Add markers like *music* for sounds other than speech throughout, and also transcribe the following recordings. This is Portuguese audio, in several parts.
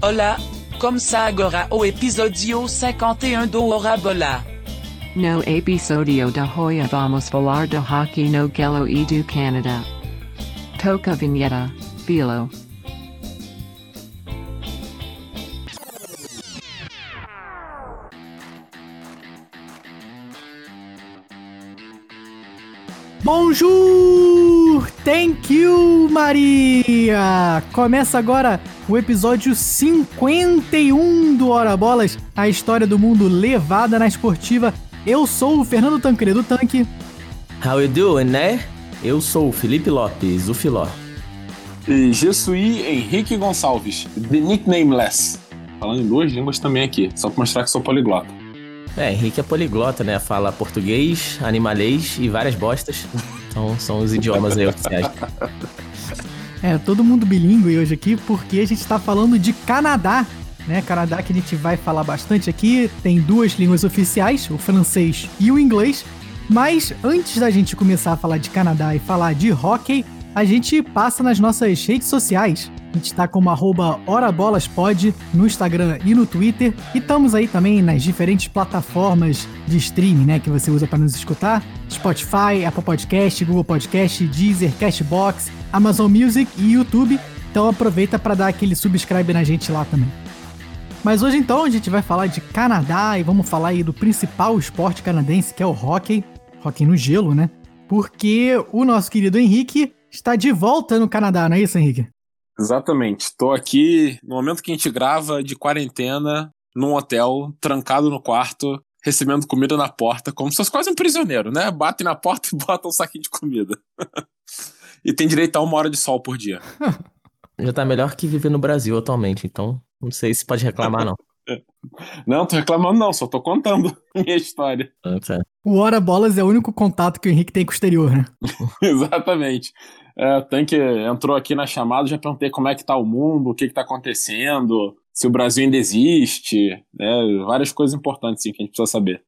Olá, começa agora o episódio 51 do Hora Bola. No episodio de hoy vamos falar de hockey no gelo e do Canadá. Toca vinheta, Filo. Bonjour! Thank you, Maria! Começa agora o episódio 51 do Hora Bolas, a história do mundo levada na esportiva. Eu sou o Fernando Tancredo Tanque. How you doing, né? Eu sou o Felipe Lopes, o Filó. E je suis Henrique Gonçalves, The Nicknameless. Falando em duas línguas também aqui, só pra mostrar que sou poliglota. É, Henrique é poliglota, né? Fala português, animalês e várias bostas. Então são os idiomas aí oficiais. É, todo mundo bilíngue hoje aqui porque a gente tá falando de Canadá, né? Canadá que a gente vai falar bastante aqui, tem duas línguas oficiais, o francês e o inglês. Mas antes da gente começar a falar de Canadá e falar de hockey, a gente passa nas nossas redes sociais. A gente tá como arroba HoraBolasPod no Instagram e no Twitter. E estamos aí também nas diferentes plataformas de streaming, né? Que você usa para nos escutar. Spotify, Apple Podcast, Google Podcast, Deezer, Cashbox, Amazon Music e YouTube. Então aproveita para dar aquele subscribe na gente lá também. Mas hoje então a gente vai falar de Canadá e vamos falar aí do principal esporte canadense, que é o hockey. Hockey no gelo, né? Porque o nosso querido Henrique está de volta no Canadá, não é isso, Henrique? Exatamente. Estou aqui no momento que a gente grava de quarentena, num hotel, trancado no quarto, recebendo comida na porta, como se fosse quase um prisioneiro, né? Batem na porta e *laughs* botam um saquinho de comida. *laughs* e tem direito a uma hora de sol por dia. *laughs* Já tá melhor que viver no Brasil atualmente, então não sei se pode reclamar, não. Não, tô reclamando não, só tô contando *laughs* minha história. Ah, tá. O Hora Bolas é o único contato que o Henrique tem com o exterior, né? *laughs* Exatamente. É, o Tanque entrou aqui na chamada, já perguntei como é que tá o mundo, o que que tá acontecendo, se o Brasil ainda existe, né? Várias coisas importantes sim, que a gente precisa saber.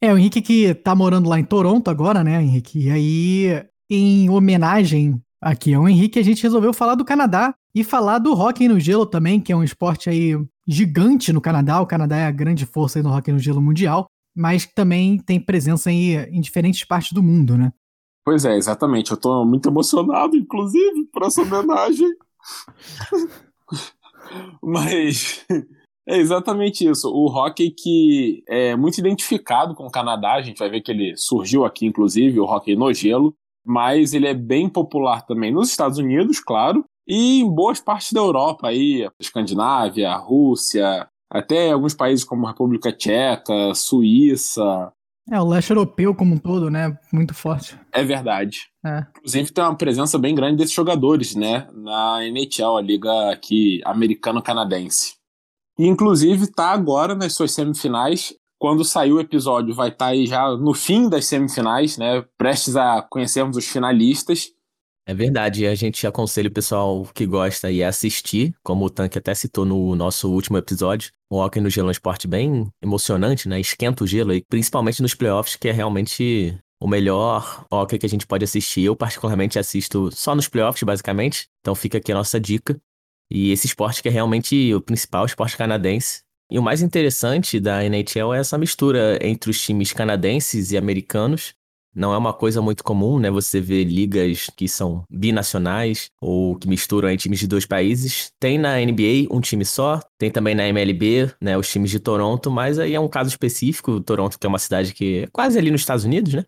É, o Henrique que tá morando lá em Toronto agora, né, Henrique? E aí, em homenagem aqui ao Henrique, a gente resolveu falar do Canadá e falar do hockey no gelo também, que é um esporte aí gigante no Canadá. O Canadá é a grande força no hockey no gelo mundial, mas também tem presença aí em diferentes partes do mundo, né? Pois é, exatamente. Eu tô muito emocionado, inclusive, por essa homenagem. *laughs* Mas *laughs* é exatamente isso. O hockey que é muito identificado com o Canadá, a gente vai ver que ele surgiu aqui, inclusive, o hockey no gelo, mas ele é bem popular também nos Estados Unidos, claro, e em boas partes da Europa, aí, Escandinávia, Rússia, até alguns países como a República Tcheca, Suíça. É, o leste europeu como um todo, né? Muito forte. É verdade. É. Inclusive tem uma presença bem grande desses jogadores, né? Na NHL, a liga aqui americano-canadense. E inclusive tá agora nas suas semifinais. Quando sair o episódio, vai estar aí já no fim das semifinais, né? Prestes a conhecermos os finalistas. É verdade, a gente aconselha o pessoal que gosta a assistir, como o Tanque até citou no nosso último episódio. O hockey no gelo é um esporte bem emocionante, né? Esquenta o gelo, e principalmente nos playoffs, que é realmente o melhor hockey que a gente pode assistir. Eu, particularmente, assisto só nos playoffs, basicamente. Então fica aqui a nossa dica. E esse esporte que é realmente o principal esporte canadense. E o mais interessante da NHL é essa mistura entre os times canadenses e americanos. Não é uma coisa muito comum, né? Você vê ligas que são binacionais ou que misturam aí times de dois países. Tem na NBA um time só, tem também na MLB, né? Os times de Toronto, mas aí é um caso específico. Toronto, que é uma cidade que é quase ali nos Estados Unidos, né?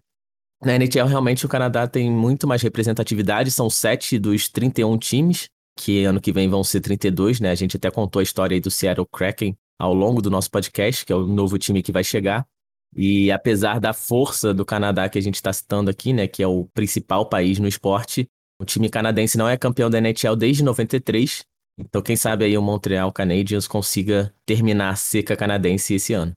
Na NHL, realmente, o Canadá tem muito mais representatividade. São sete dos 31 times, que ano que vem vão ser 32, né? A gente até contou a história aí do Seattle Kraken ao longo do nosso podcast, que é o novo time que vai chegar. E apesar da força do Canadá que a gente está citando aqui, né, que é o principal país no esporte, o time canadense não é campeão da NHL desde 93. Então, quem sabe aí o Montreal Canadiens consiga terminar a seca canadense esse ano.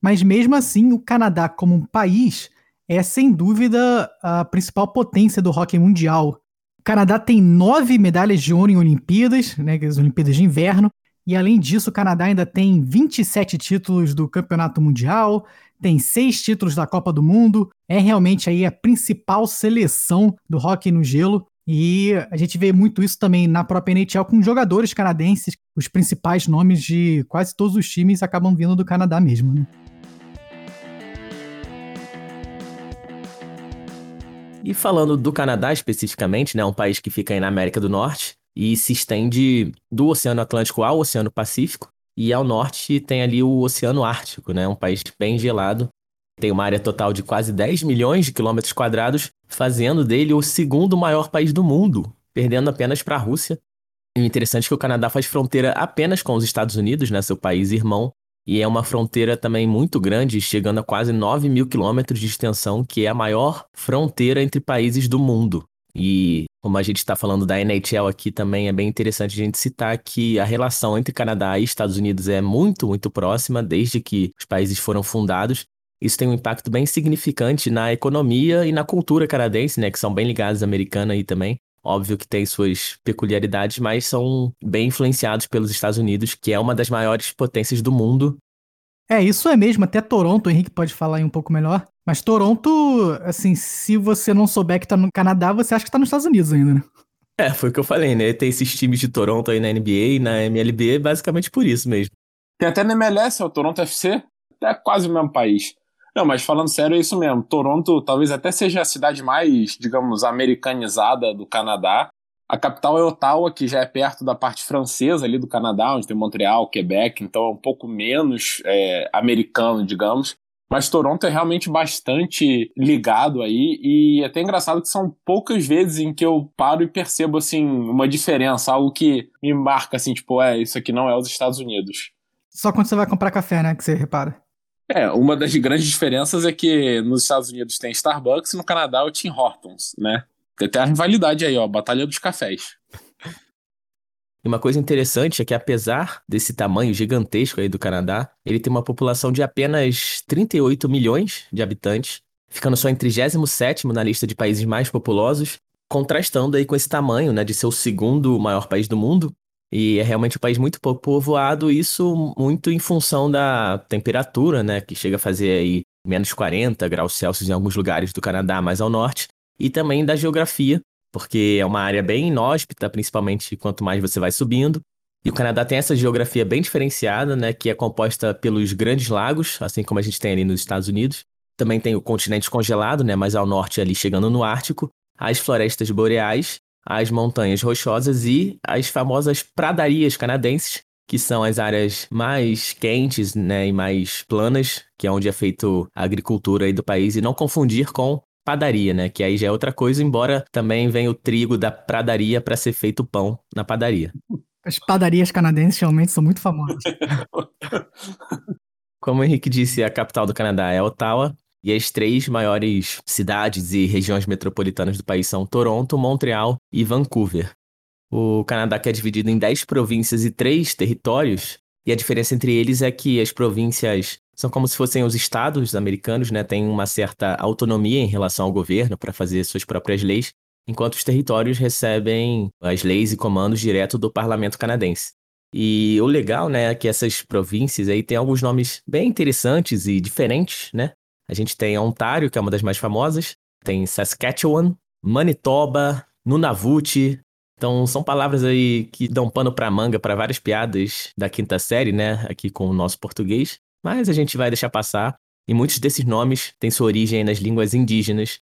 Mas mesmo assim, o Canadá como um país é sem dúvida a principal potência do hockey mundial. O Canadá tem nove medalhas de ouro em Olimpíadas, né, as Olimpíadas de Inverno, e além disso, o Canadá ainda tem 27 títulos do Campeonato Mundial, tem seis títulos da Copa do Mundo, é realmente aí a principal seleção do hockey no gelo. E a gente vê muito isso também na própria NHL com jogadores canadenses. Os principais nomes de quase todos os times acabam vindo do Canadá mesmo, né? E falando do Canadá especificamente, né, um país que fica aí na América do Norte e se estende do Oceano Atlântico ao Oceano Pacífico, e ao norte tem ali o Oceano Ártico, né, um país bem gelado. Tem uma área total de quase 10 milhões de quilômetros quadrados, fazendo dele o segundo maior país do mundo, perdendo apenas para a Rússia. E o interessante é que o Canadá faz fronteira apenas com os Estados Unidos, né, seu país irmão, e é uma fronteira também muito grande, chegando a quase 9 mil quilômetros de extensão, que é a maior fronteira entre países do mundo. E como a gente está falando da NHL aqui também, é bem interessante a gente citar que a relação entre Canadá e Estados Unidos é muito, muito próxima desde que os países foram fundados. Isso tem um impacto bem significante na economia e na cultura canadense, né, que são bem ligados à americana aí também. Óbvio que tem suas peculiaridades, mas são bem influenciados pelos Estados Unidos, que é uma das maiores potências do mundo. É, isso é mesmo. Até Toronto, o Henrique pode falar aí um pouco melhor. Mas Toronto, assim, se você não souber que tá no Canadá, você acha que tá nos Estados Unidos ainda, né? É, foi o que eu falei, né? Tem esses times de Toronto aí na NBA e na MLB, basicamente por isso mesmo. Tem até na MLS, é o Toronto FC, é quase o mesmo país. Não, mas falando sério, é isso mesmo. Toronto talvez até seja a cidade mais, digamos, americanizada do Canadá. A capital é Ottawa, que já é perto da parte francesa ali do Canadá, onde tem Montreal, Quebec, então é um pouco menos é, americano, digamos. Mas Toronto é realmente bastante ligado aí, e é até engraçado que são poucas vezes em que eu paro e percebo, assim, uma diferença, algo que me marca, assim, tipo, é, isso aqui não é os Estados Unidos. Só quando você vai comprar café, né, que você repara. É, uma das grandes diferenças é que nos Estados Unidos tem Starbucks e no Canadá é o Tim Hortons, né? Tem até a rivalidade aí, ó, Batalha dos Cafés. E uma coisa interessante é que, apesar desse tamanho gigantesco aí do Canadá, ele tem uma população de apenas 38 milhões de habitantes, ficando só em 37 na lista de países mais populosos, contrastando aí com esse tamanho, né, de ser o segundo maior país do mundo, e é realmente um país muito pouco povoado, isso muito em função da temperatura, né, que chega a fazer aí menos 40 graus Celsius em alguns lugares do Canadá, mais ao norte, e também da geografia, porque é uma área bem inóspita, principalmente quanto mais você vai subindo. E o Canadá tem essa geografia bem diferenciada, né, que é composta pelos grandes lagos, assim como a gente tem ali nos Estados Unidos. Também tem o continente congelado, né, mais ao norte ali chegando no Ártico, as florestas boreais as montanhas rochosas e as famosas pradarias canadenses, que são as áreas mais quentes né, e mais planas, que é onde é feito a agricultura aí do país, e não confundir com padaria, né? Que aí já é outra coisa, embora também venha o trigo da pradaria para ser feito pão na padaria. As padarias canadenses realmente são muito famosas. *laughs* Como o Henrique disse, a capital do Canadá é Ottawa, e as três maiores cidades e regiões metropolitanas do país são Toronto, Montreal e Vancouver. O Canadá que é dividido em 10 províncias e 3 territórios, e a diferença entre eles é que as províncias são como se fossem os estados americanos, né? Têm uma certa autonomia em relação ao governo para fazer suas próprias leis, enquanto os territórios recebem as leis e comandos direto do parlamento canadense. E o legal, né, é que essas províncias aí têm alguns nomes bem interessantes e diferentes, né? A gente tem Ontário, que é uma das mais famosas, tem Saskatchewan, Manitoba, Nunavut. Então, são palavras aí que dão pano pra manga para várias piadas da quinta série, né, aqui com o nosso português, mas a gente vai deixar passar. E muitos desses nomes têm sua origem nas línguas indígenas.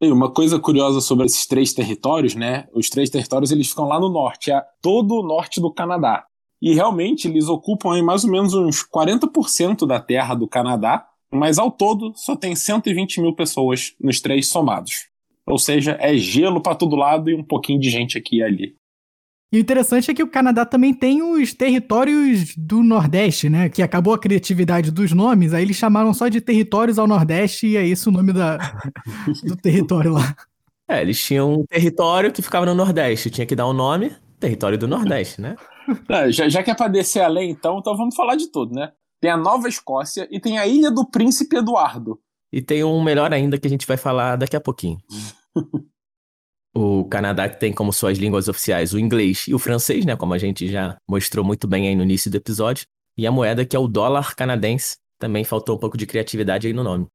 E uma coisa curiosa sobre esses três territórios, né? Os três territórios eles ficam lá no norte, é todo o norte do Canadá. E realmente eles ocupam aí mais ou menos uns 40% da terra do Canadá, mas ao todo só tem 120 mil pessoas nos três somados. Ou seja, é gelo para todo lado e um pouquinho de gente aqui e ali. E o interessante é que o Canadá também tem os territórios do Nordeste, né? Que acabou a criatividade dos nomes, aí eles chamaram só de territórios ao Nordeste e é isso o nome da, *laughs* do território lá. É, eles tinham um território que ficava no Nordeste, tinha que dar um nome, território do Nordeste, né? É, já, já que é pra descer além, então, então vamos falar de tudo, né? tem a Nova Escócia e tem a Ilha do Príncipe Eduardo. E tem um melhor ainda que a gente vai falar daqui a pouquinho. *laughs* o Canadá que tem como suas línguas oficiais o inglês e o francês, né? Como a gente já mostrou muito bem aí no início do episódio. E a moeda que é o dólar canadense. Também faltou um pouco de criatividade aí no nome.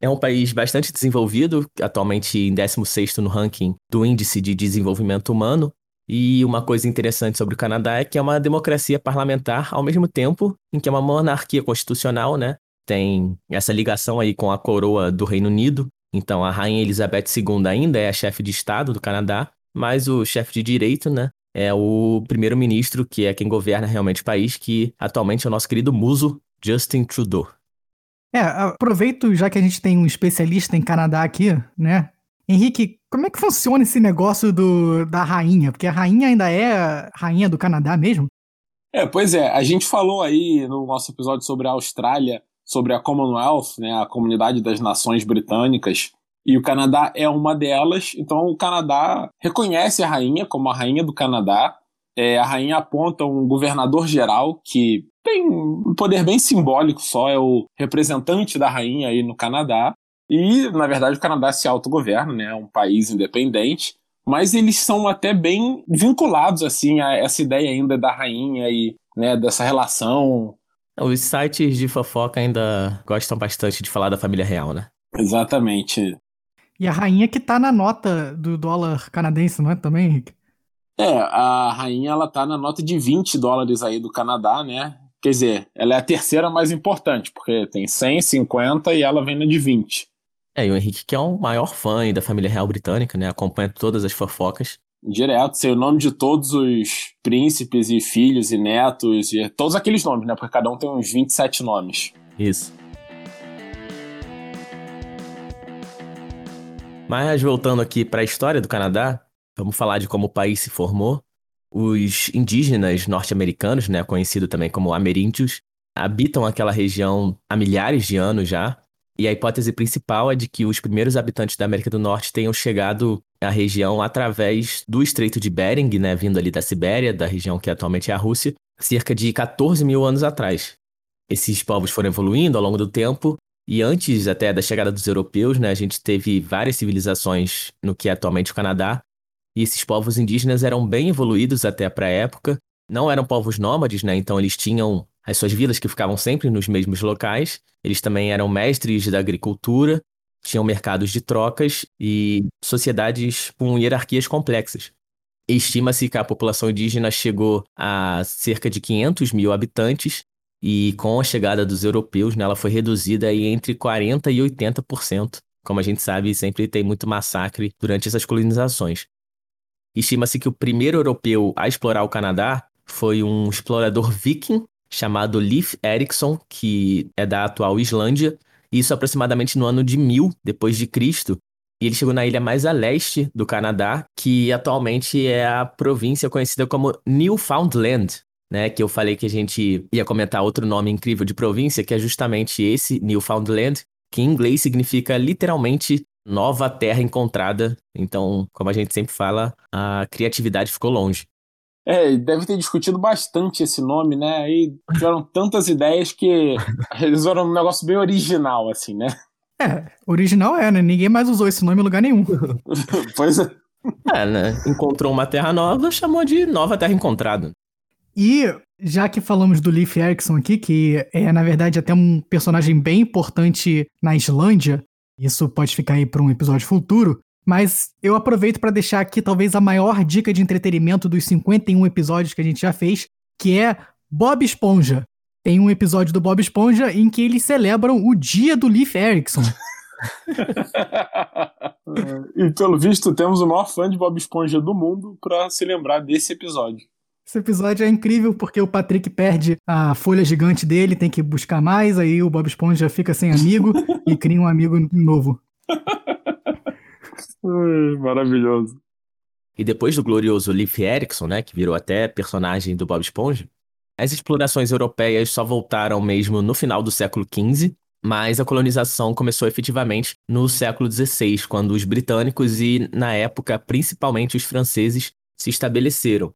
é um país bastante desenvolvido, atualmente em 16º no ranking do Índice de Desenvolvimento Humano. E uma coisa interessante sobre o Canadá é que é uma democracia parlamentar ao mesmo tempo em que é uma monarquia constitucional, né? Tem essa ligação aí com a coroa do Reino Unido. Então a rainha Elizabeth II ainda é a chefe de estado do Canadá, mas o chefe de direito, né, é o primeiro-ministro, que é quem governa realmente o país, que atualmente é o nosso querido muso Justin Trudeau. É, aproveito já que a gente tem um especialista em Canadá aqui, né? Henrique, como é que funciona esse negócio do, da rainha? Porque a rainha ainda é rainha do Canadá mesmo? É, pois é, a gente falou aí no nosso episódio sobre a Austrália, sobre a Commonwealth, né, a Comunidade das Nações Britânicas, e o Canadá é uma delas, então o Canadá reconhece a rainha como a rainha do Canadá. É, a rainha aponta um governador geral que tem um poder bem simbólico só, é o representante da rainha aí no Canadá. E, na verdade, o Canadá se autogoverna, né? É um país independente. Mas eles são até bem vinculados, assim, a essa ideia ainda da rainha e né, dessa relação. Os sites de fofoca ainda gostam bastante de falar da família real, né? Exatamente. E a rainha que tá na nota do dólar canadense, não é também, Henrique? É, a rainha ela tá na nota de 20 dólares aí do Canadá, né? Quer dizer, ela é a terceira mais importante, porque tem 100, 50 e ela vem na de 20. É, e o Henrique que é o maior fã da família real britânica, né? Acompanha todas as fofocas. Direto, sei o nome de todos os príncipes e filhos e netos, e todos aqueles nomes, né? Porque cada um tem uns 27 nomes. Isso. Mas voltando aqui para a história do Canadá, vamos falar de como o país se formou. Os indígenas norte-americanos, né, conhecido também como ameríndios, habitam aquela região há milhares de anos já. E a hipótese principal é de que os primeiros habitantes da América do Norte tenham chegado à região através do Estreito de Bering, né, vindo ali da Sibéria, da região que atualmente é a Rússia, cerca de 14 mil anos atrás. Esses povos foram evoluindo ao longo do tempo, e antes até da chegada dos europeus, né, a gente teve várias civilizações no que é atualmente o Canadá, e esses povos indígenas eram bem evoluídos até para a época. Não eram povos nômades, né? Então eles tinham as suas vilas que ficavam sempre nos mesmos locais. Eles também eram mestres da agricultura, tinham mercados de trocas e sociedades com hierarquias complexas. Estima-se que a população indígena chegou a cerca de 500 mil habitantes e com a chegada dos europeus, né, ela foi reduzida entre 40% e 80%. Como a gente sabe, sempre tem muito massacre durante essas colonizações. Estima-se que o primeiro europeu a explorar o Canadá foi um explorador viking chamado Leif Erikson, que é da atual Islândia, isso aproximadamente no ano de 1000 depois de Cristo. E ele chegou na ilha mais a leste do Canadá, que atualmente é a província conhecida como Newfoundland, né? Que eu falei que a gente ia comentar outro nome incrível de província, que é justamente esse Newfoundland, que em inglês significa literalmente nova terra encontrada. Então, como a gente sempre fala, a criatividade ficou longe. É, deve ter discutido bastante esse nome, né? Aí tiveram tantas ideias que *laughs* eles eram um negócio bem original, assim, né? É, original é, né? Ninguém mais usou esse nome em lugar nenhum. *laughs* pois é. É, né? Encontrou uma terra nova, chamou de Nova Terra Encontrada. E já que falamos do Leif Erikson aqui, que é na verdade até um personagem bem importante na Islândia, isso pode ficar aí para um episódio futuro. Mas eu aproveito para deixar aqui talvez a maior dica de entretenimento dos 51 episódios que a gente já fez, que é Bob Esponja. Tem um episódio do Bob Esponja em que eles celebram o dia do Leif Erikson. *laughs* *laughs* e pelo visto temos o maior fã de Bob Esponja do mundo para se lembrar desse episódio. Esse episódio é incrível porque o Patrick perde a folha gigante dele, tem que buscar mais, aí o Bob Esponja fica sem amigo *laughs* e cria um amigo novo. Maravilhoso. E depois do glorioso Leif Erikson, né, que virou até personagem do Bob Esponja, as explorações europeias só voltaram mesmo no final do século XV, mas a colonização começou efetivamente no século XVI, quando os britânicos e, na época, principalmente os franceses se estabeleceram.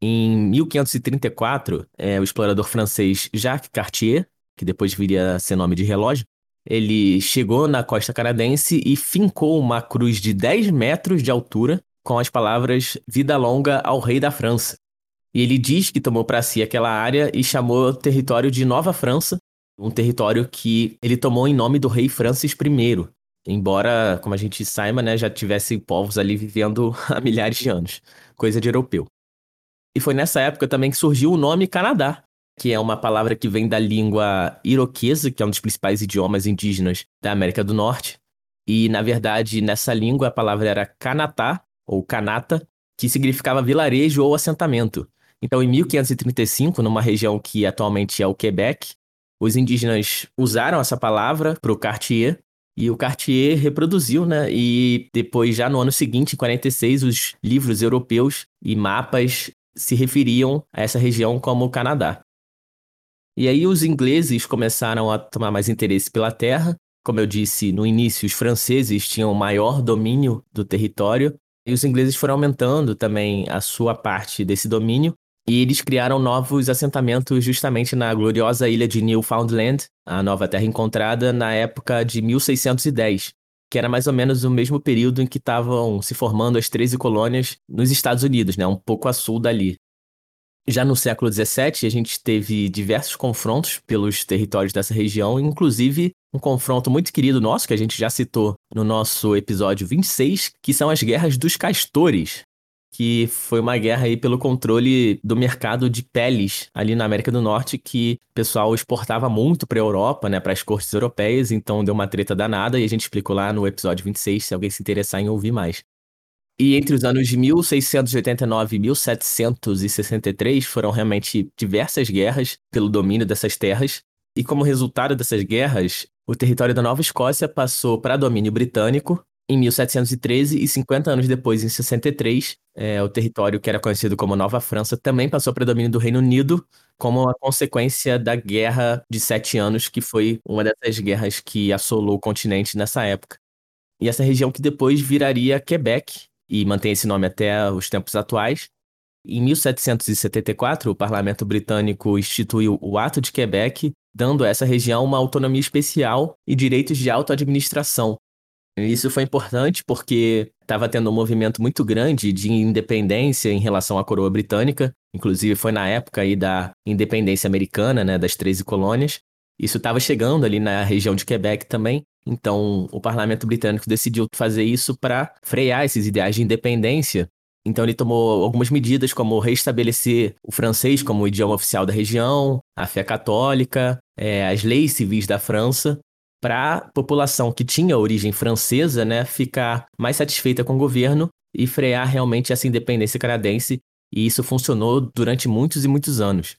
Em 1534, é, o explorador francês Jacques Cartier, que depois viria a ser nome de relógio, ele chegou na costa canadense e fincou uma cruz de 10 metros de altura com as palavras Vida Longa ao Rei da França. E ele diz que tomou para si aquela área e chamou o território de Nova França, um território que ele tomou em nome do rei Francis I. Embora, como a gente saiba, né, já tivesse povos ali vivendo *laughs* há milhares de anos, coisa de europeu. E foi nessa época também que surgiu o nome Canadá, que é uma palavra que vem da língua iroquesa, que é um dos principais idiomas indígenas da América do Norte. E, na verdade, nessa língua a palavra era Kanatá, ou Kanata, que significava vilarejo ou assentamento. Então, em 1535, numa região que atualmente é o Quebec, os indígenas usaram essa palavra para o Cartier, e o Cartier reproduziu, né? E depois, já no ano seguinte, em 46, os livros europeus e mapas se referiam a essa região como Canadá. E aí os ingleses começaram a tomar mais interesse pela terra. Como eu disse no início, os franceses tinham maior domínio do território e os ingleses foram aumentando também a sua parte desse domínio. E eles criaram novos assentamentos justamente na gloriosa ilha de Newfoundland, a nova terra encontrada na época de 1610, que era mais ou menos o mesmo período em que estavam se formando as 13 colônias nos Estados Unidos, né, um pouco a sul dali. Já no século XVII, a gente teve diversos confrontos pelos territórios dessa região, inclusive um confronto muito querido nosso, que a gente já citou no nosso episódio 26, que são as Guerras dos Castores, que foi uma guerra aí pelo controle do mercado de peles ali na América do Norte, que o pessoal exportava muito para a Europa, né, para as cortes europeias, então deu uma treta danada e a gente explicou lá no episódio 26, se alguém se interessar em ouvir mais. E entre os anos de 1689 e 1763 foram realmente diversas guerras pelo domínio dessas terras. E como resultado dessas guerras, o território da Nova Escócia passou para domínio britânico em 1713 e 50 anos depois, em 63, é, o território que era conhecido como Nova França também passou para domínio do Reino Unido, como uma consequência da Guerra de Sete Anos, que foi uma dessas guerras que assolou o continente nessa época. E essa região que depois viraria Quebec, e mantém esse nome até os tempos atuais. Em 1774, o parlamento britânico instituiu o Ato de Quebec, dando a essa região uma autonomia especial e direitos de autoadministração. Isso foi importante porque estava tendo um movimento muito grande de independência em relação à coroa britânica, inclusive foi na época aí da independência americana, né, das 13 colônias. Isso estava chegando ali na região de Quebec também, então, o parlamento britânico decidiu fazer isso para frear esses ideais de independência. Então, ele tomou algumas medidas, como restabelecer o francês como idioma oficial da região, a fé católica, é, as leis civis da França, para a população que tinha origem francesa né, ficar mais satisfeita com o governo e frear realmente essa independência canadense. E isso funcionou durante muitos e muitos anos.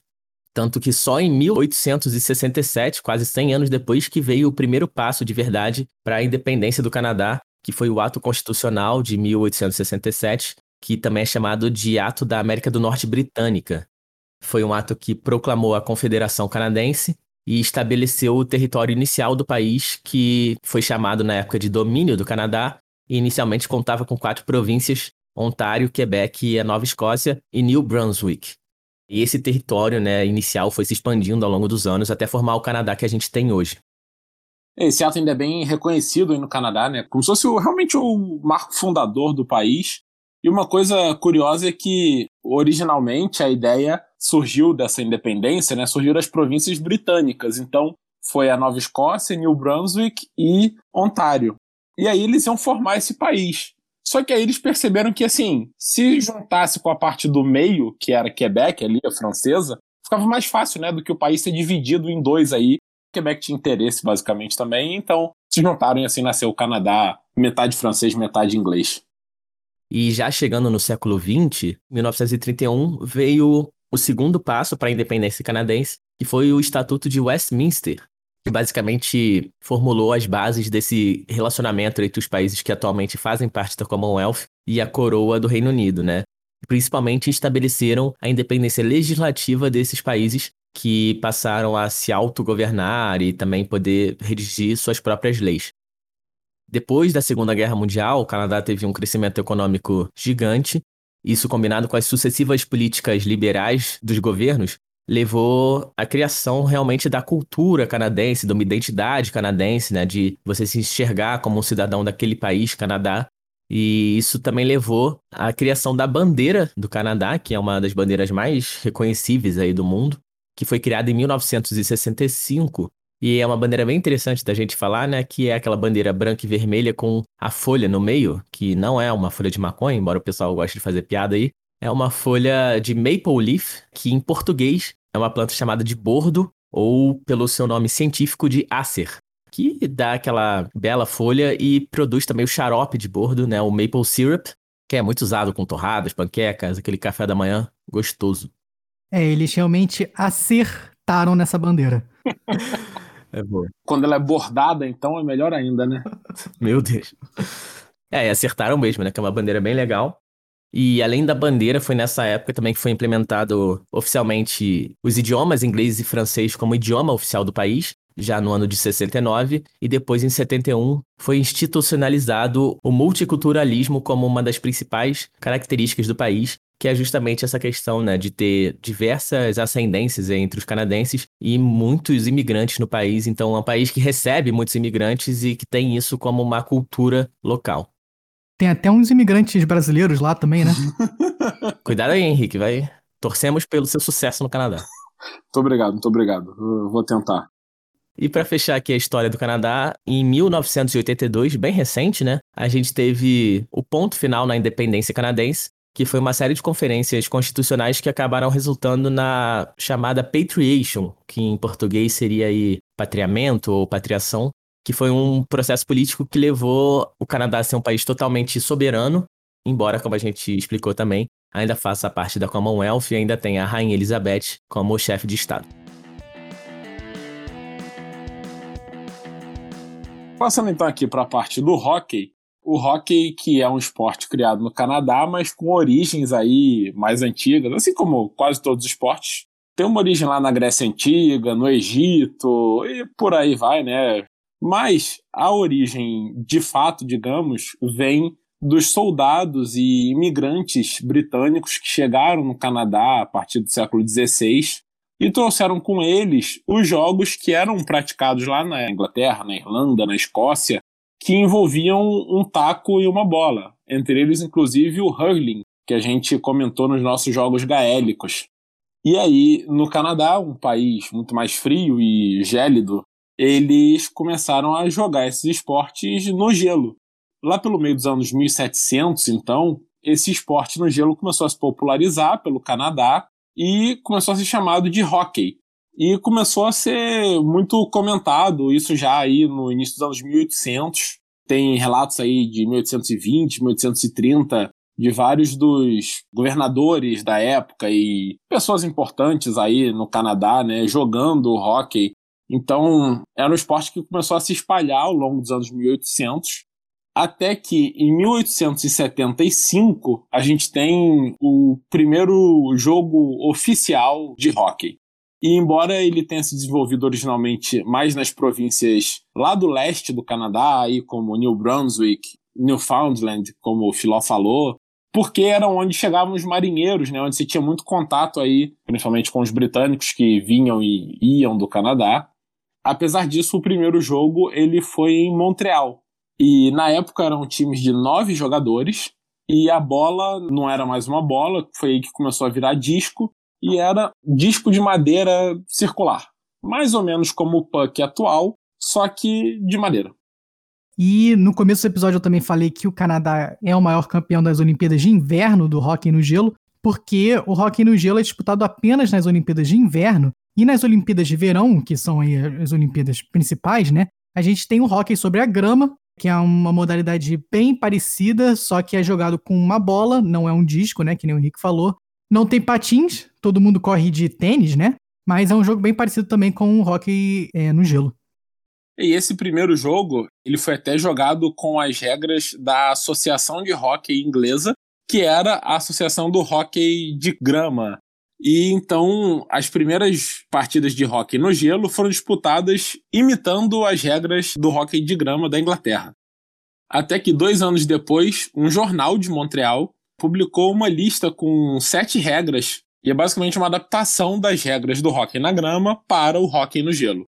Tanto que só em 1867, quase 100 anos depois, que veio o primeiro passo de verdade para a independência do Canadá, que foi o Ato Constitucional de 1867, que também é chamado de Ato da América do Norte Britânica. Foi um ato que proclamou a Confederação Canadense e estabeleceu o território inicial do país, que foi chamado na época de Domínio do Canadá, e inicialmente contava com quatro províncias: Ontário, Quebec e a Nova Escócia e New Brunswick. E esse território né, inicial foi se expandindo ao longo dos anos até formar o Canadá que a gente tem hoje. Esse ato ainda é bem reconhecido no Canadá, né? Como se fosse realmente o marco fundador do país. E uma coisa curiosa é que, originalmente, a ideia surgiu dessa independência, né? Surgiu das províncias britânicas. Então, foi a Nova Escócia, New Brunswick e Ontário. E aí eles iam formar esse país. Só que aí eles perceberam que, assim, se juntasse com a parte do meio, que era Quebec, ali, a francesa, ficava mais fácil, né, do que o país ser dividido em dois aí. Quebec tinha interesse, basicamente, também, então se juntaram e assim nasceu o Canadá, metade francês, metade inglês. E já chegando no século XX, 1931, veio o segundo passo para a independência canadense, que foi o Estatuto de Westminster, que basicamente formulou as bases desse relacionamento entre os países que atualmente fazem parte da Commonwealth e a coroa do Reino Unido, né? Principalmente estabeleceram a independência legislativa desses países que passaram a se autogovernar e também poder redigir suas próprias leis. Depois da Segunda Guerra Mundial, o Canadá teve um crescimento econômico gigante. Isso, combinado com as sucessivas políticas liberais dos governos, levou à criação realmente da cultura canadense, de uma identidade canadense, né, de você se enxergar como um cidadão daquele país, Canadá. E isso também levou à criação da bandeira do Canadá, que é uma das bandeiras mais reconhecíveis aí do mundo, que foi criada em 1965 E é uma bandeira bem interessante da gente falar, né? Que é aquela bandeira branca e vermelha com a folha no meio, que não é uma folha de maconha, embora o pessoal goste de fazer piada aí. É uma folha de maple leaf, que em português é uma planta chamada de bordo, ou pelo seu nome científico de acer, que dá aquela bela folha e produz também o xarope de bordo, né? O maple syrup, que é muito usado com torradas, panquecas, aquele café da manhã gostoso. É, eles realmente acertaram nessa bandeira. *laughs* É boa. Quando ela é bordada, então é melhor ainda, né? *laughs* Meu Deus. É, e acertaram mesmo, né? Que é uma bandeira bem legal. E além da bandeira, foi nessa época também que foi implementado oficialmente os idiomas inglês e francês como idioma oficial do país, já no ano de 69, e depois em 71 foi institucionalizado o multiculturalismo como uma das principais características do país, que é justamente essa questão, né, de ter diversas ascendências entre os canadenses e muitos imigrantes no país. Então, é um país que recebe muitos imigrantes e que tem isso como uma cultura local. Tem até uns imigrantes brasileiros lá também, né? *laughs* Cuidado aí, Henrique, vai. Torcemos pelo seu sucesso no Canadá. Muito obrigado, muito obrigado. Eu vou tentar. E para fechar aqui a história do Canadá, em 1982, bem recente, né? A gente teve o ponto final na independência canadense, que foi uma série de conferências constitucionais que acabaram resultando na chamada Patriation, que em português seria aí patriamento ou patriação, que foi um processo político que levou o Canadá a ser um país totalmente soberano, embora, como a gente explicou também, ainda faça parte da Commonwealth e ainda tem a Rainha Elizabeth como chefe de Estado. Passando então aqui para a parte do hockey, o hockey, que é um esporte criado no Canadá, mas com origens aí mais antigas, assim como quase todos os esportes. Tem uma origem lá na Grécia Antiga, no Egito e por aí vai, né? Mas a origem, de fato, digamos, vem dos soldados e imigrantes britânicos que chegaram no Canadá a partir do século XVI e trouxeram com eles os jogos que eram praticados lá na Inglaterra, na Irlanda, na Escócia, que envolviam um taco e uma bola, entre eles inclusive o hurling, que a gente comentou nos nossos jogos gaélicos. E aí, no Canadá, um país muito mais frio e gélido, eles começaram a jogar esses esportes no gelo. Lá pelo meio dos anos 1700, então, esse esporte no gelo começou a se popularizar pelo Canadá e começou a ser chamado de hockey. E começou a ser muito comentado, isso já aí no início dos anos 1800. Tem relatos aí de 1820, 1830, de vários dos governadores da época e pessoas importantes aí no Canadá, né, jogando hockey. Então, era um esporte que começou a se espalhar ao longo dos anos 1800, até que em 1875 a gente tem o primeiro jogo oficial de hockey. E embora ele tenha se desenvolvido originalmente mais nas províncias lá do leste do Canadá, aí como New Brunswick, Newfoundland, como o Filó falou, porque era onde chegavam os marinheiros, né, onde se tinha muito contato aí, principalmente com os britânicos que vinham e iam do Canadá. Apesar disso, o primeiro jogo ele foi em Montreal. E na época eram times de nove jogadores, e a bola não era mais uma bola, foi aí que começou a virar disco, e era disco de madeira circular. Mais ou menos como o puck atual, só que de madeira. E no começo do episódio eu também falei que o Canadá é o maior campeão das Olimpíadas de Inverno do hockey no gelo, porque o hockey no gelo é disputado apenas nas Olimpíadas de Inverno e nas Olimpíadas de Verão, que são as Olimpíadas principais, né? A gente tem o hockey sobre a grama, que é uma modalidade bem parecida, só que é jogado com uma bola, não é um disco, né? Que nem o Henrique falou. Não tem patins, todo mundo corre de tênis, né? Mas é um jogo bem parecido também com o hockey é, no gelo. E esse primeiro jogo, ele foi até jogado com as regras da Associação de Hockey Inglesa, que era a Associação do Hockey de Grama. E então as primeiras partidas de hockey no gelo foram disputadas imitando as regras do hockey de grama da Inglaterra. Até que dois anos depois, um jornal de Montreal publicou uma lista com sete regras, e é basicamente uma adaptação das regras do hockey na grama para o hockey no gelo.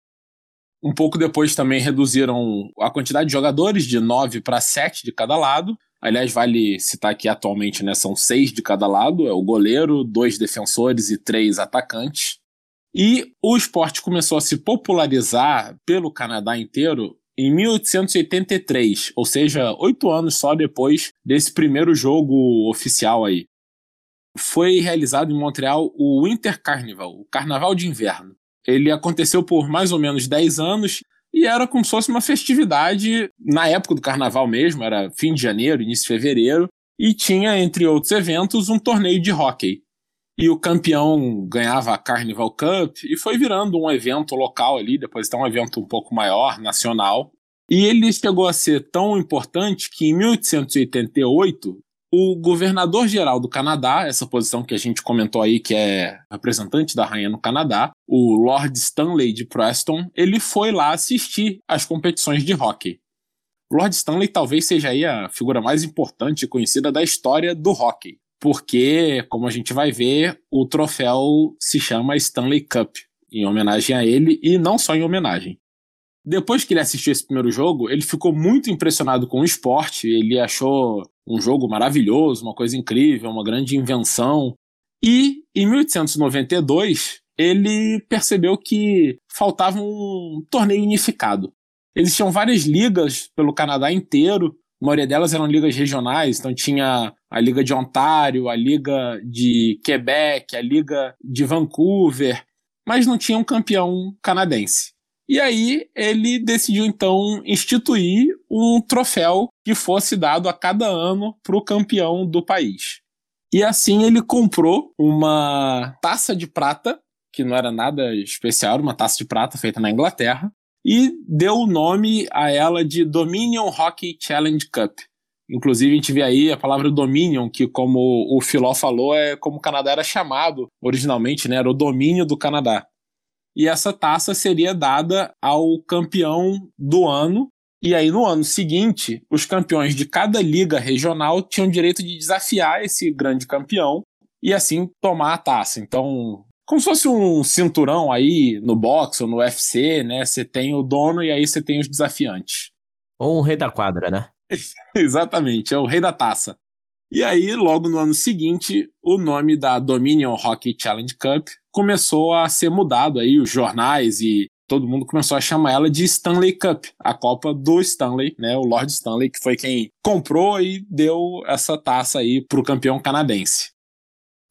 Um pouco depois também reduziram a quantidade de jogadores de nove para sete de cada lado. Aliás, vale citar que atualmente né, são seis de cada lado: é o goleiro, dois defensores e três atacantes. E o esporte começou a se popularizar pelo Canadá inteiro em 1883, ou seja, oito anos só depois desse primeiro jogo oficial aí. Foi realizado em Montreal o Winter Carnival, o Carnaval de Inverno. Ele aconteceu por mais ou menos 10 anos e era como se fosse uma festividade na época do carnaval mesmo, era fim de janeiro, início de fevereiro, e tinha, entre outros eventos, um torneio de hóquei. E o campeão ganhava a Carnival Cup e foi virando um evento local ali, depois então um evento um pouco maior, nacional. E ele chegou a ser tão importante que em 1888 o governador-geral do Canadá, essa posição que a gente comentou aí, que é representante da rainha no Canadá, o Lord Stanley de Preston, ele foi lá assistir às competições de hockey. Lord Stanley talvez seja aí a figura mais importante e conhecida da história do hockey, porque, como a gente vai ver, o troféu se chama Stanley Cup, em homenagem a ele e não só em homenagem. Depois que ele assistiu esse primeiro jogo, ele ficou muito impressionado com o esporte, ele achou um jogo maravilhoso, uma coisa incrível, uma grande invenção. E em 1892, ele percebeu que faltava um torneio unificado. Existiam várias ligas pelo Canadá inteiro, a maioria delas eram ligas regionais, então tinha a Liga de Ontário, a Liga de Quebec, a Liga de Vancouver, mas não tinha um campeão canadense. E aí ele decidiu então instituir um troféu que fosse dado a cada ano para o campeão do país. E assim ele comprou uma taça de prata, que não era nada especial, uma taça de prata feita na Inglaterra, e deu o nome a ela de Dominion Hockey Challenge Cup. Inclusive, a gente vê aí a palavra Dominion, que, como o Filó falou, é como o Canadá era chamado originalmente, né? Era o domínio do Canadá e essa taça seria dada ao campeão do ano. E aí, no ano seguinte, os campeões de cada liga regional tinham direito de desafiar esse grande campeão e assim tomar a taça. Então, como se fosse um cinturão aí no boxe ou no UFC, né? Você tem o dono e aí você tem os desafiantes. Ou um rei da quadra, né? *laughs* Exatamente, é o rei da taça. E aí, logo no ano seguinte, o nome da Dominion Hockey Challenge Cup começou a ser mudado aí, os jornais e todo mundo começou a chamar ela de Stanley Cup, a Copa do Stanley, né? O Lord Stanley, que foi quem comprou e deu essa taça aí pro campeão canadense.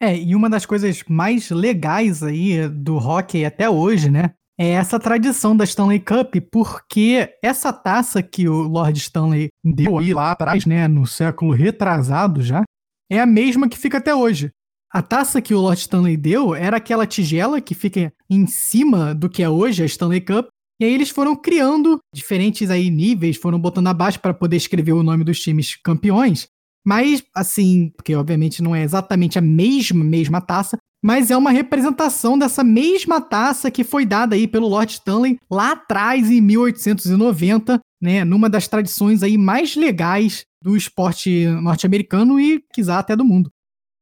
É, e uma das coisas mais legais aí do hockey até hoje, né? É essa tradição da Stanley Cup, porque essa taça que o Lord Stanley deu aí lá atrás, né, no século retrasado já, é a mesma que fica até hoje. A taça que o Lord Stanley deu era aquela tigela que fica em cima do que é hoje a Stanley Cup. E aí eles foram criando diferentes aí níveis, foram botando abaixo para poder escrever o nome dos times campeões. Mas, assim, porque obviamente não é exatamente a mesma, mesma taça, mas é uma representação dessa mesma taça que foi dada aí pelo Lord Stanley lá atrás, em 1890, né, numa das tradições aí mais legais do esporte norte-americano e, quiçá, até do mundo.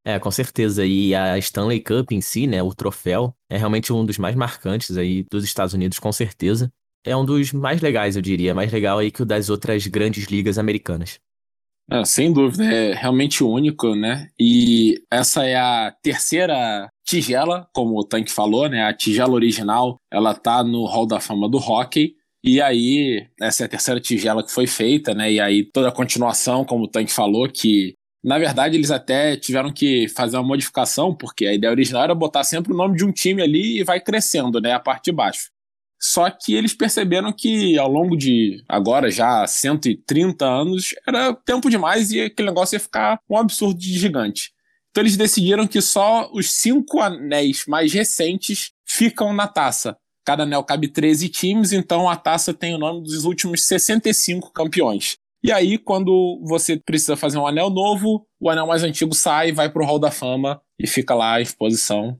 É, com certeza. E a Stanley Cup em si, né, o troféu, é realmente um dos mais marcantes aí dos Estados Unidos, com certeza. É um dos mais legais, eu diria, mais legal aí que o das outras grandes ligas americanas. É, sem dúvida, é realmente único, né? E essa é a terceira tigela, como o Tank falou, né? A tigela original, ela tá no Hall da Fama do Hockey. E aí, essa é a terceira tigela que foi feita, né? E aí toda a continuação, como o Tank falou, que na verdade, eles até tiveram que fazer uma modificação, porque a ideia original era botar sempre o nome de um time ali e vai crescendo, né, a parte de baixo. Só que eles perceberam que ao longo de agora já 130 anos era tempo demais e aquele negócio ia ficar um absurdo de gigante. Então eles decidiram que só os cinco anéis mais recentes ficam na taça. Cada anel cabe 13 times, então a taça tem o nome dos últimos 65 campeões. E aí, quando você precisa fazer um anel novo, o anel mais antigo sai, vai pro Hall da Fama e fica lá em exposição.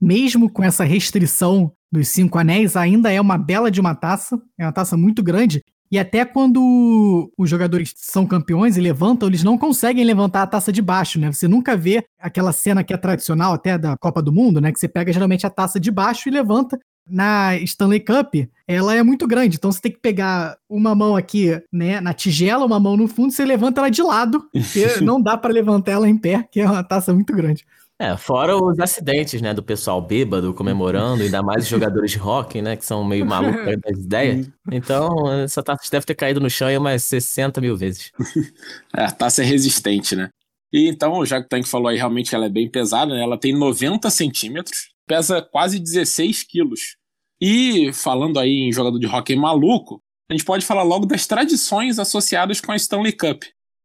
Mesmo com essa restrição dos cinco anéis, ainda é uma bela de uma taça. É uma taça muito grande. E até quando os jogadores são campeões e levantam, eles não conseguem levantar a taça de baixo, né? Você nunca vê aquela cena que é tradicional até da Copa do Mundo, né? Que você pega geralmente a taça de baixo e levanta na Stanley Cup, ela é muito grande, então você tem que pegar uma mão aqui, né, na tigela, uma mão no fundo, você levanta ela de lado, porque *laughs* não dá para levantar ela em pé, que é uma taça muito grande. É, fora os acidentes, né, do pessoal bêbado comemorando, ainda mais os jogadores de hockey, né, que são meio *laughs* malucos das ideias. Então, essa taça deve ter caído no chão aí umas 60 mil vezes. *laughs* É, a taça é resistente, né? E então, já que o Tank falou aí, realmente ela é bem pesada, né? Ela tem 90 centímetros, pesa quase 16 quilos. E falando aí em jogador de hockey maluco, a gente pode falar logo das tradições associadas com a Stanley Cup.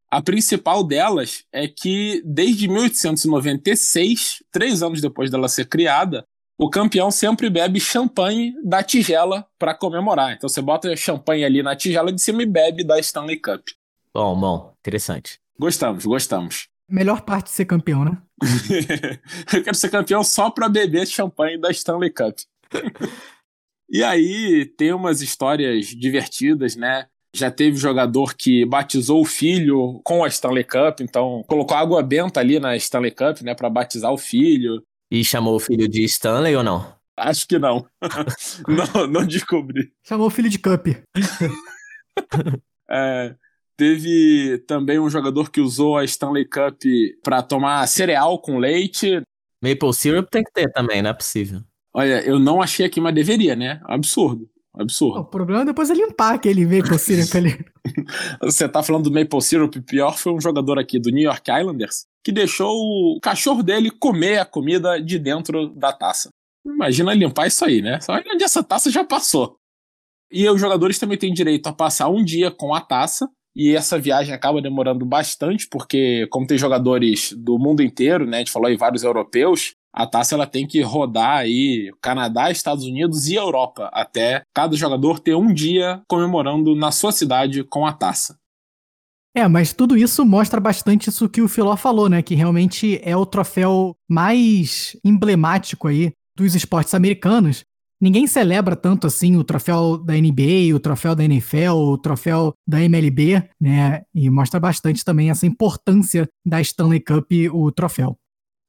A principal delas é que, desde 1896, três anos depois dela ser criada, o campeão sempre bebe champanhe da tigela para comemorar. Então você bota champanhe ali na tigela de cima e bebe da Stanley Cup. Bom, bom, interessante. Gostamos, gostamos. Melhor parte de ser campeão, né? *laughs* Eu quero ser campeão só para beber champanhe da Stanley Cup. e aí tem umas histórias divertidas, né? Já teve jogador que batizou o filho com a Stanley Cup, então colocou água benta ali na Stanley Cup, né, para batizar o filho. E chamou o filho de Stanley ou não? Acho que não. *laughs* não, não descobri. Chamou o filho de Cup. é, teve também um jogador que usou a Stanley Cup para tomar cereal com leite. Maple syrup tem que ter também, não é possível. Olha, eu não achei aqui, mas deveria, né? Absurdo. Absurdo. O problema é depois é limpar aquele Maple Syrup ali. *laughs* Você tá falando do Maple Syrup, pior foi um jogador aqui do New York Islanders que deixou o cachorro dele comer a comida de dentro da taça. Imagina limpar isso aí, né? Só onde essa taça já passou. E os jogadores também têm direito a passar um dia com a taça, e essa viagem acaba demorando bastante, porque como tem jogadores do mundo inteiro, né? A gente falou aí vários europeus, a taça ela tem que rodar aí Canadá, Estados Unidos e Europa até cada jogador ter um dia comemorando na sua cidade com a taça. É, mas tudo isso mostra bastante isso que o Filó falou, né? Que realmente é o troféu mais emblemático aí dos esportes americanos. Ninguém celebra tanto assim o troféu da NBA, o troféu da NFL, o troféu da MLB, né? E mostra bastante também essa importância da Stanley Cup, o troféu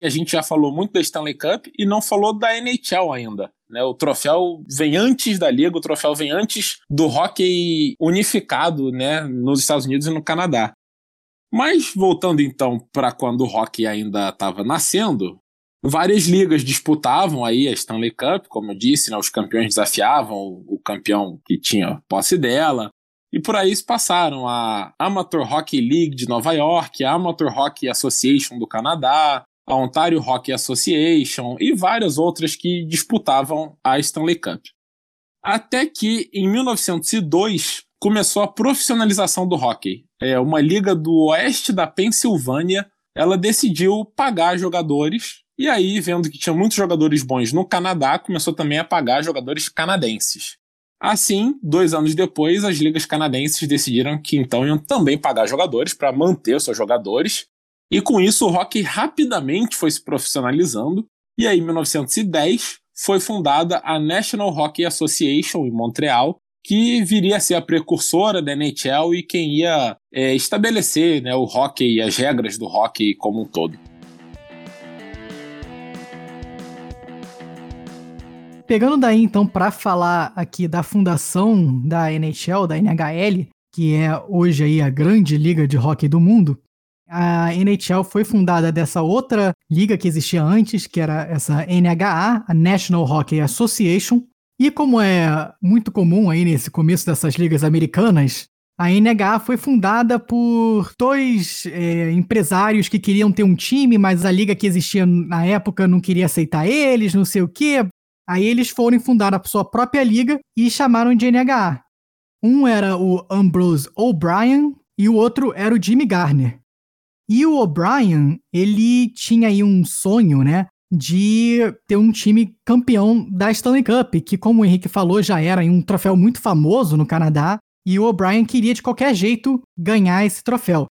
a gente já falou muito da Stanley Cup e não falou da NHL ainda. Né? O troféu vem antes da liga, o troféu vem antes do hockey unificado né, nos Estados Unidos e no Canadá. Mas voltando então para quando o hockey ainda estava nascendo, várias ligas disputavam aí a Stanley Cup, como eu disse, né, os campeões desafiavam o, campeão que tinha posse dela. E por aí se passaram a Amateur Hockey League de Nova York, a Amateur Hockey Association do Canadá, a Ontario Hockey Association e várias outras que disputavam a Stanley Cup. Até que, em 1902, começou a profissionalização do hockey. É, uma liga do oeste da Pensilvânia, ela decidiu pagar jogadores, e aí, vendo que tinha muitos jogadores bons no Canadá, começou também a pagar jogadores canadenses. Assim, dois anos depois, as ligas canadenses decidiram que então iam também pagar jogadores para manter seus jogadores, e com isso o rock rapidamente foi se profissionalizando, e aí em 1910 foi fundada a National Hockey Association em Montreal, que viria a ser a precursora da NHL e quem ia é, estabelecer né, o hockey e as regras do hockey como um todo. Pegando daí então para falar aqui da fundação da NHL, da NHL, que é hoje aí a grande liga de hockey do mundo, a NHL foi fundada dessa outra liga que existia antes, que era essa NHA, a National Hockey Association. E como é muito comum aí nesse começo dessas ligas americanas, a NHA foi fundada por dois é, empresários que queriam ter um time, mas a liga que existia na época não queria aceitar eles, não sei o quê. Aí eles foram fundar a sua própria liga e chamaram de NHA. Um era o Ambrose O'Brien e o outro era o Jimmy Garner. E o O'Brien, ele tinha aí um sonho, né? De ter um time campeão da Stanley Cup, que, como o Henrique falou, já era um troféu muito famoso no Canadá. E o O'Brien queria, de qualquer jeito, ganhar esse troféu.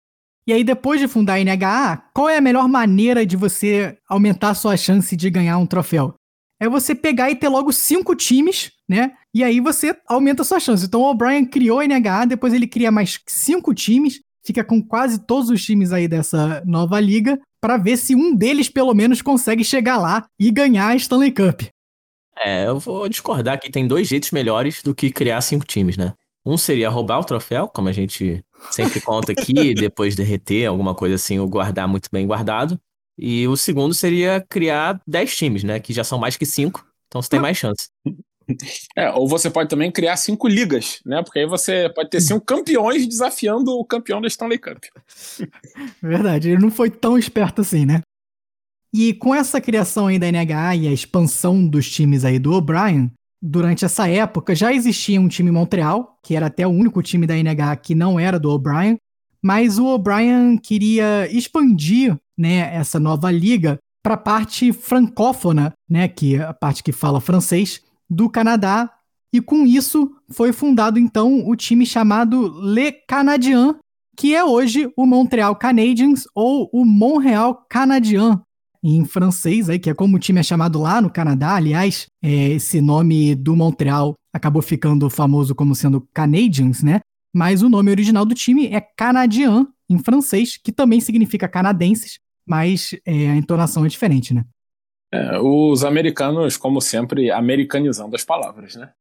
E aí, depois de fundar a NHA, qual é a melhor maneira de você aumentar sua chance de ganhar um troféu? É você pegar e ter logo cinco times, né? E aí você aumenta a sua chance. Então o O'Brien criou a NHA, depois ele cria mais cinco times, fica com quase todos os times aí dessa nova liga para ver se um deles pelo menos consegue chegar lá e ganhar a Stanley Cup. É, eu vou discordar que tem dois jeitos melhores do que criar cinco times, né? Um seria roubar o troféu, como a gente sempre conta aqui, *laughs* depois derreter, alguma coisa assim, ou guardar muito bem guardado. E o segundo seria criar 10 times, né? Que já são mais que 5, então você tem mais chance. *laughs* É, ou você pode também criar cinco ligas, né? Porque aí você pode ter cinco campeões desafiando o campeão da Stanley Cup. *laughs* Verdade, ele não foi tão esperto assim, né? E com essa criação aí da NHA e a expansão dos times aí do O'Brien, durante essa época já existia um time em Montreal, que era até o único time da NHA que não era do O'Brien, mas o O'Brien queria expandir, né, essa nova liga para a parte francófona, né, que é a parte que fala francês, do Canadá. E com isso foi fundado então o time chamado Le Canadien, que é hoje o Montreal Canadiens ou o Montreal Canadien em francês, aí, que é como o time é chamado lá no Canadá. Aliás, é, esse nome do Montreal acabou ficando famoso como sendo Canadiens, né? Mas o nome original do time é Canadien, em francês, que também significa canadenses, mas é, a entonação é diferente, né? É, os americanos, como sempre, americanizando as palavras, né?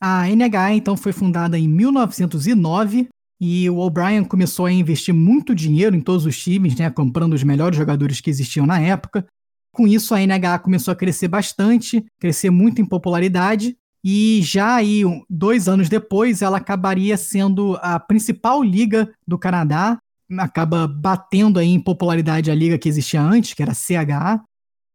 A NHA, então, foi fundada em 1909 e o O'Brien começou a investir muito dinheiro em todos os times, né, comprando os melhores jogadores que existiam na época. Com isso, a NHA começou a crescer bastante, crescer muito em popularidade, e já aí, dois anos depois, ela acabaria sendo a principal liga do Canadá, acaba batendo aí em popularidade a liga que existia antes, que era CHA,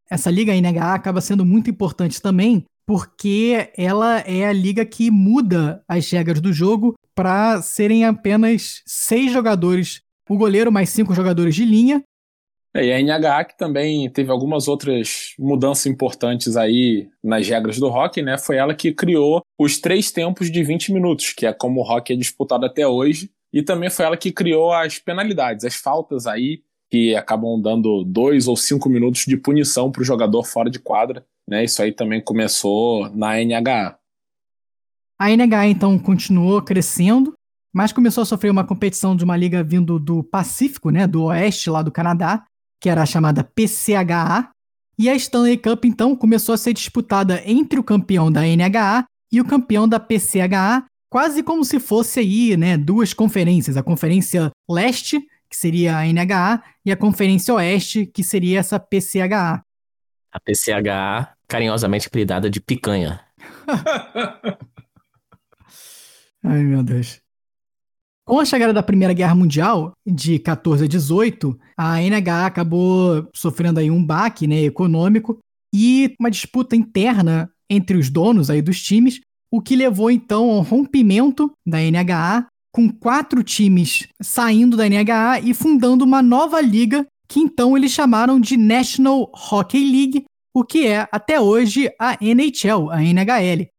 essa liga NHA acaba sendo muito importante também, porque ela é a liga que muda as regras do jogo para serem apenas seis jogadores, o goleiro mais cinco jogadores de linha. É, e a NHA que também teve algumas outras mudanças importantes aí nas regras do hockey, né? Foi ela que criou os três tempos de 20 minutos, que é como o hockey é disputado até hoje. E também foi ela que criou as penalidades, as faltas aí que acabam dando dois ou cinco minutos de punição para o jogador fora de quadra. Né? Isso aí também começou na NHA. A NHA então continuou crescendo, mas começou a sofrer uma competição de uma liga vindo do Pacífico, né, do oeste lá do Canadá, que era a chamada PCHA, e a Stanley Cup então começou a ser disputada entre o campeão da NHA e o campeão da PCHA, quase como se fosse aí, né, duas conferências, a Conferência Leste que seria a NHA, e a Conferência Oeste, que seria essa PCHA. A PCHA, carinhosamente apelidada de picanha. *laughs* Ai, meu Deus. Com a chegada da Primeira Guerra Mundial, de 14 a 18, a NHA acabou sofrendo aí um baque né, econômico e uma disputa interna entre os donos aí dos times, o que levou então ao rompimento da NHA com quatro times saindo da NHA e fundando uma nova liga que então eles chamaram de National Hockey League, o que é até hoje a NHL, a NHL.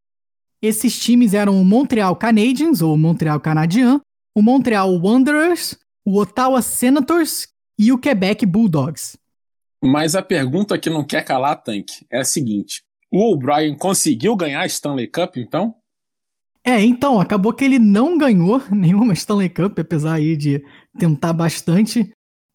Esses times eram o Montreal Canadiens, ou Montreal Canadien, o Montreal Wanderers, o Ottawa Senators e o Quebec Bulldogs. Mas a pergunta que não quer calar, Tank, é a seguinte: o O'Brien conseguiu ganhar a Stanley Cup, então? É, então, acabou que ele não ganhou *laughs* nenhuma Stanley Cup, apesar aí de tentar bastante.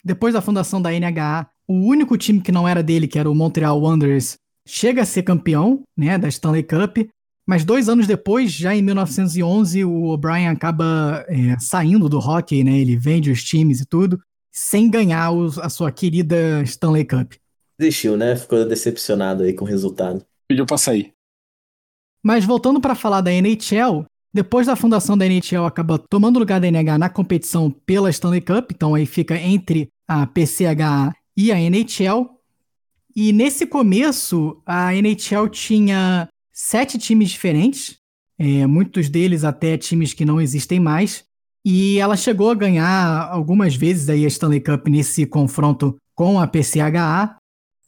Depois da fundação da NHA, o único time que não era dele, que era o Montreal Wanderers, chega a ser campeão, né, da Stanley Cup. Mas dois anos depois, já em 1911, o O'Brien acaba é, saindo do hockey, né? Ele vende os times e tudo, sem ganhar os, a sua querida Stanley Cup. Desistiu, né? Ficou decepcionado aí com o resultado. Pediu pra sair. Mas voltando para falar da NHL, depois da fundação da NHL acaba tomando lugar da NH na competição pela Stanley Cup, então aí fica entre a PCHA e a NHL. E nesse começo, a NHL tinha sete times diferentes, é, muitos deles até times que não existem mais. E ela chegou a ganhar algumas vezes aí a Stanley Cup nesse confronto com a PCHA.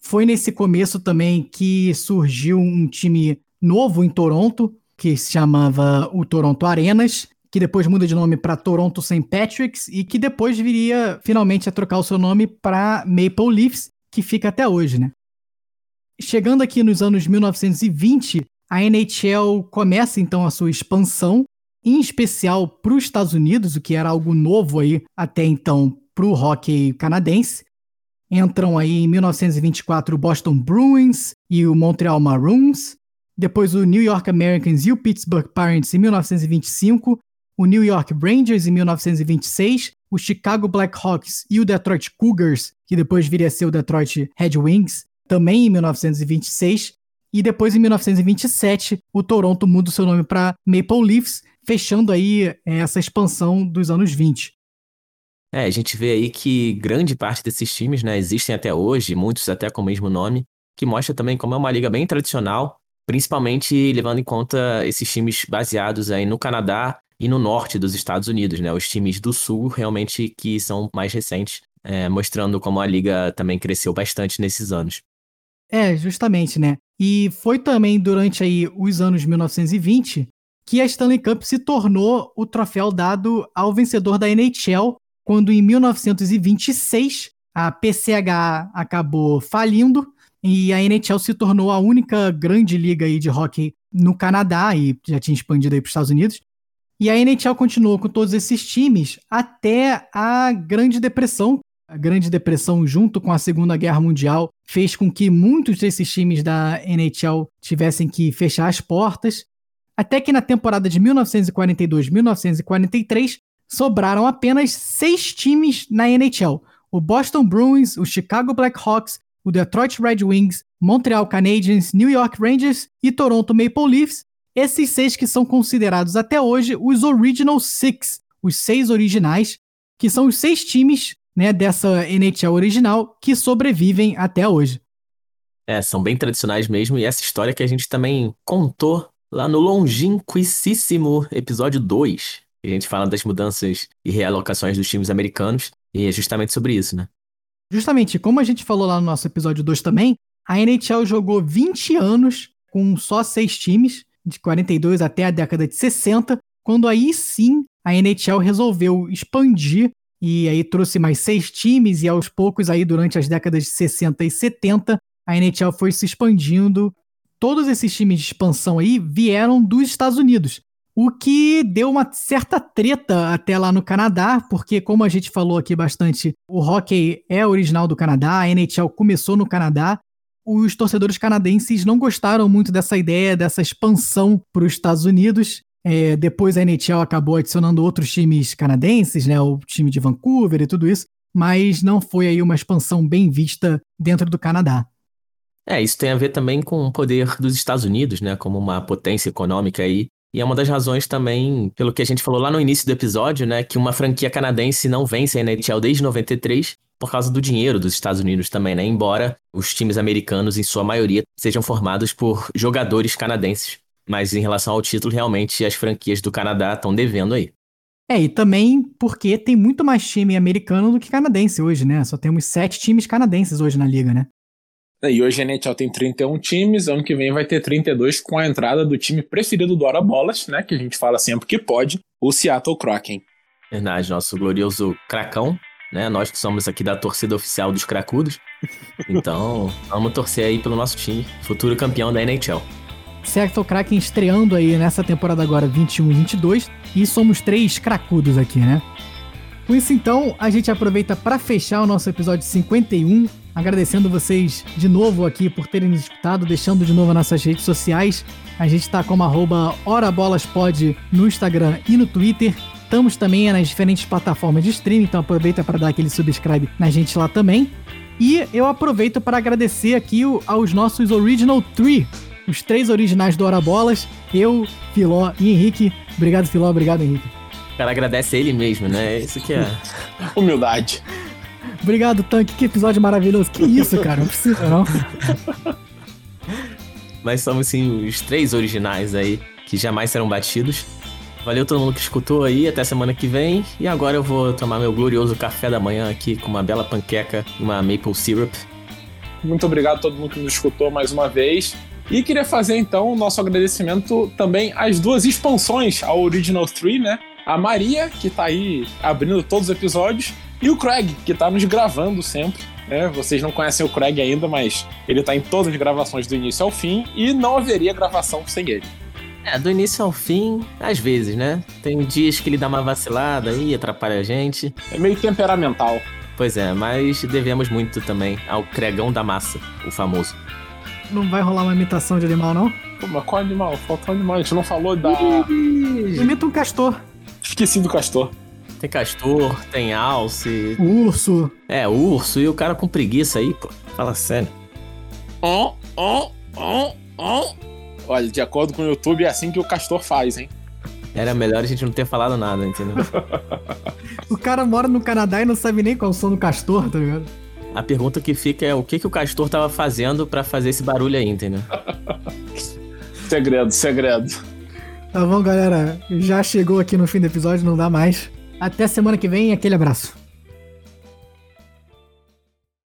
Foi nesse começo também que surgiu um time novo em Toronto, que se chamava o Toronto Arenas, que depois muda de nome para Toronto St. Patrick's e que depois viria finalmente a trocar o seu nome para Maple Leafs, que fica até hoje, né? Chegando aqui nos anos 1920, a NHL começa então a sua expansão, em especial para os Estados Unidos, o que era algo novo aí até então para o hockey canadense. Entram aí em 1924 o Boston Bruins e o Montreal Maroons, depois o New York Americans e o Pittsburgh Pirates em 1925, o New York Rangers em 1926 o Chicago Blackhawks e o Detroit Cougars, que depois viria a ser o Detroit Red Wings, também em 1926. E depois, em 1927, o Toronto muda o seu nome para Maple Leafs, fechando aí é, essa expansão dos anos 20. É, a gente vê aí que grande parte desses times, né, existem até hoje, muitos até com o mesmo nome, que mostra também como é uma liga bem tradicional, principalmente levando em conta esses times baseados aí no Canadá e no norte dos Estados Unidos, né? Os times do sul realmente que são mais recentes, é, mostrando como a liga também cresceu bastante nesses anos. É, justamente, né? E foi também durante aí os anos 1920 que a Stanley Cup se tornou o troféu dado ao vencedor da NHL, quando em 1926 a PCH acabou falindo e a NHL se tornou a única grande liga aí de hockey no Canadá e já tinha expandido aí para os Estados Unidos. E a NHL continuou com todos esses times até a Grande Depressão. A Grande Depressão, junto com a Segunda Guerra Mundial, fez com que muitos desses times da NHL tivessem que fechar as portas. Até que na temporada de 1942-1943 sobraram apenas seis times na NHL: o Boston Bruins, o Chicago Blackhawks, o Detroit Red Wings, Montreal Canadiens, New York Rangers e Toronto Maple Leafs, esses seis que são considerados até hoje os Original Six, os seis originais, que são os seis times né, dessa NHL original que sobrevivem até hoje. É, são bem tradicionais mesmo, e essa história que a gente também contou lá no longínquissíssimo episódio 2, que a gente fala das mudanças e realocações dos times americanos, e é justamente sobre isso, né? Justamente, como a gente falou lá no nosso episódio 2 também, a NHL jogou 20 anos com só seis times, de 42 até a década de 60, quando aí sim a NHL resolveu expandir e aí trouxe mais seis times e aos poucos aí durante as décadas de 60 e 70 a NHL foi se expandindo. Todos esses times de expansão aí vieram dos Estados Unidos, o que deu uma certa treta até lá no Canadá, porque como a gente falou aqui bastante, o hockey é original do Canadá, a NHL começou no Canadá os torcedores canadenses não gostaram muito dessa ideia, dessa expansão para os Estados Unidos. É, depois a NHL acabou adicionando outros times canadenses, né, o time de Vancouver e tudo isso, mas não foi aí uma expansão bem vista dentro do Canadá. É, isso tem a ver também com o poder dos Estados Unidos, né, como uma potência econômica aí. E é uma das razões também, pelo que a gente falou lá no início do episódio, né, que uma franquia canadense não vence a NHL desde 93, por causa do dinheiro dos Estados Unidos também, né? Embora os times americanos, em sua maioria, sejam formados por jogadores canadenses. Mas em relação ao título, realmente as franquias do Canadá estão devendo aí. É, e também porque tem muito mais time americano do que canadense hoje, né? Só temos sete times canadenses hoje na liga, né? É, e hoje a NHL tem 31 times, ano que vem vai ter 32 com a entrada do time preferido do Hora Bolas, né? Que a gente fala sempre que pode, o Seattle Kraken. Verdade, nosso glorioso Cracão, né? Nós que somos aqui da torcida oficial dos cracudos. *laughs* Então, vamos torcer aí pelo nosso time, futuro campeão da NHL. Seattle Kraken estreando aí nessa temporada agora 21 e 22 e somos três cracudos aqui, né? Com isso então, a gente aproveita para fechar o nosso episódio 51, agradecendo vocês de novo aqui por terem nos escutado, deixando de novo nossas redes sociais. A gente está como arroba HoraBolasPod no Instagram e no Twitter. Estamos também nas diferentes plataformas de streaming, então aproveita para dar aquele subscribe na gente lá também. E eu aproveito para agradecer aqui aos nossos Original Three, os três originais do Hora Bolas, eu, Filó e Henrique. Obrigado, Filó, obrigado, Henrique. O cara agradece ele mesmo, né? Isso que é. *laughs* Humildade. Obrigado, Tanque. Que episódio maravilhoso. Que isso, cara? Não precisa, não. Mas somos, sim, os três originais aí que jamais serão batidos. Valeu todo mundo que escutou aí, até semana que vem. E agora eu vou tomar meu glorioso café da manhã aqui com uma bela panqueca e uma maple syrup. Muito obrigado a todo mundo que nos escutou mais uma vez. E queria fazer então o nosso agradecimento também às duas expansões ao Original 3, né? A Maria, que tá aí abrindo todos os episódios, e o Craig, que tá nos gravando sempre. Né? Vocês não conhecem o Craig ainda, mas ele tá em todas as gravações do início ao fim e não haveria gravação sem ele. É, do início ao fim, às vezes, né? Tem dias que ele dá uma vacilada e atrapalha a gente. É meio temperamental. Pois é, mas devemos muito também ao Cregão da Massa, o famoso. Não vai rolar uma imitação de animal, não? Pô, mas qual animal? Faltou um animal. A gente não falou da. Imita um castor. Esqueci do castor. Tem castor, tem alce. Urso. É, urso e o cara com preguiça aí, pô. Fala sério. Oh, oh, oh, oh. Olha, de acordo com o YouTube, é assim que o castor faz, hein? Era melhor a gente não ter falado nada, entendeu? *laughs* O cara mora no Canadá e não sabe nem qual é o som do castor, tá ligado? A pergunta que fica é o que, que o castor tava fazendo pra fazer esse barulho aí, entendeu? *laughs* Segredo, segredo. Tá bom, galera. Já chegou aqui no fim do episódio, não dá mais. Até semana que vem, aquele abraço.